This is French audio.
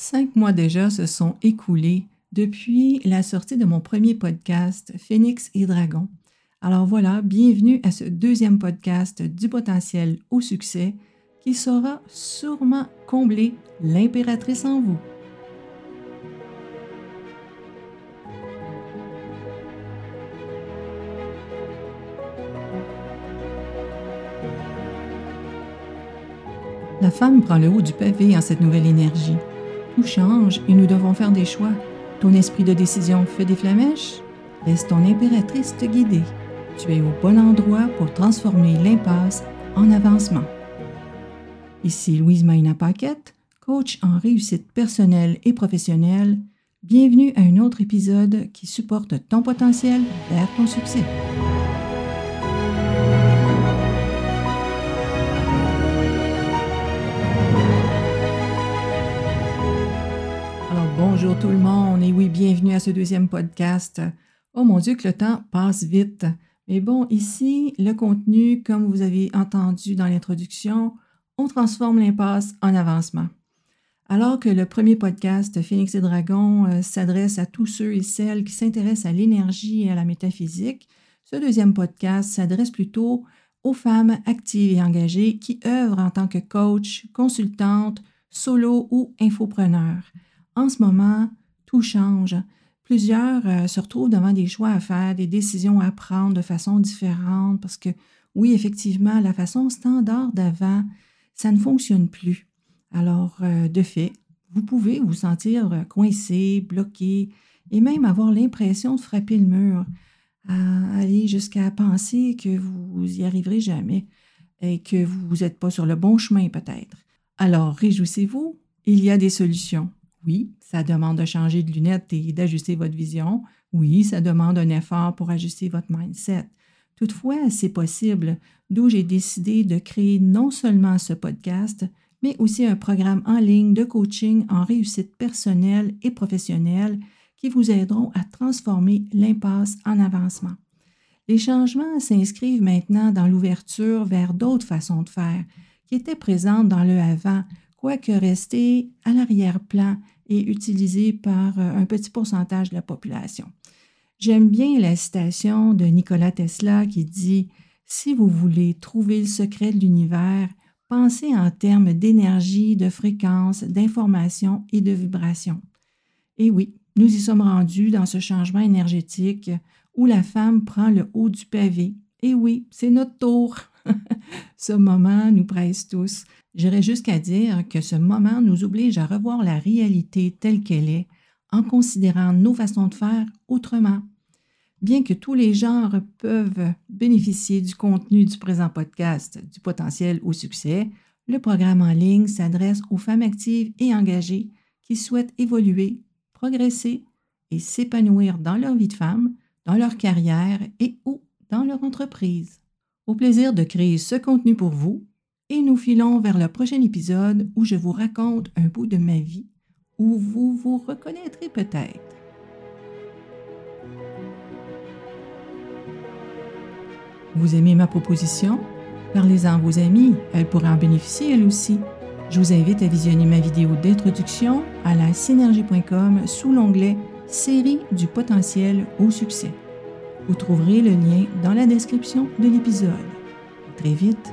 Cinq mois déjà se sont écoulés depuis la sortie de mon premier podcast, Phoenix et Dragon. Alors voilà, bienvenue à ce deuxième podcast du potentiel au succès qui saura sûrement combler l'impératrice en vous. La femme prend le haut du pavé en cette nouvelle énergie. Change et nous devons faire des choix. Ton esprit de décision fait des flamèches? Laisse ton impératrice te guider. Tu es au bon endroit pour transformer l'impasse en avancement. Ici Louise Maina Paquette, coach en réussite personnelle et professionnelle. Bienvenue à un autre épisode qui supporte ton potentiel vers ton succès. Bonjour tout le monde et oui, bienvenue à ce deuxième podcast. Oh mon Dieu, que le temps passe vite. Mais bon, ici, le contenu, comme vous avez entendu dans l'introduction, on transforme l'impasse en avancement. Alors que le premier podcast, Phoenix et Dragon, euh, s'adresse à tous ceux et celles qui s'intéressent à l'énergie et à la métaphysique, ce deuxième podcast s'adresse plutôt aux femmes actives et engagées qui œuvrent en tant que coach, consultante, solo ou infopreneur en ce moment, tout change. Plusieurs euh, se retrouvent devant des choix à faire, des décisions à prendre de façon différente parce que oui, effectivement, la façon standard d'avant, ça ne fonctionne plus. Alors, euh, de fait, vous pouvez vous sentir euh, coincé, bloqué et même avoir l'impression de frapper le mur, aller jusqu'à penser que vous y arriverez jamais et que vous n'êtes pas sur le bon chemin peut-être. Alors, réjouissez-vous, il y a des solutions. Oui, ça demande de changer de lunettes et d'ajuster votre vision. Oui, ça demande un effort pour ajuster votre mindset. Toutefois, c'est possible, d'où j'ai décidé de créer non seulement ce podcast, mais aussi un programme en ligne de coaching en réussite personnelle et professionnelle qui vous aideront à transformer l'impasse en avancement. Les changements s'inscrivent maintenant dans l'ouverture vers d'autres façons de faire qui étaient présentes dans le avant quoique resté à l'arrière-plan et utilisé par euh, un petit pourcentage de la population. J'aime bien la citation de Nikola Tesla qui dit Si vous voulez trouver le secret de l'univers, pensez en termes d'énergie, de fréquence, d'information et de vibration. Et oui, nous y sommes rendus dans ce changement énergétique où la femme prend le haut du pavé. Et oui, c'est notre tour. ce moment nous presse tous. J'irais jusqu'à dire que ce moment nous oblige à revoir la réalité telle qu'elle est en considérant nos façons de faire autrement. Bien que tous les genres peuvent bénéficier du contenu du présent podcast, du potentiel au succès, le programme en ligne s'adresse aux femmes actives et engagées qui souhaitent évoluer, progresser et s'épanouir dans leur vie de femme, dans leur carrière et ou dans leur entreprise. Au plaisir de créer ce contenu pour vous et nous filons vers le prochain épisode où je vous raconte un bout de ma vie où vous vous reconnaîtrez peut-être. Vous aimez ma proposition? Parlez-en à vos amis, elles pourraient en bénéficier elles aussi. Je vous invite à visionner ma vidéo d'introduction à la synergie.com sous l'onglet Série du potentiel au succès. Vous trouverez le lien dans la description de l'épisode. très vite!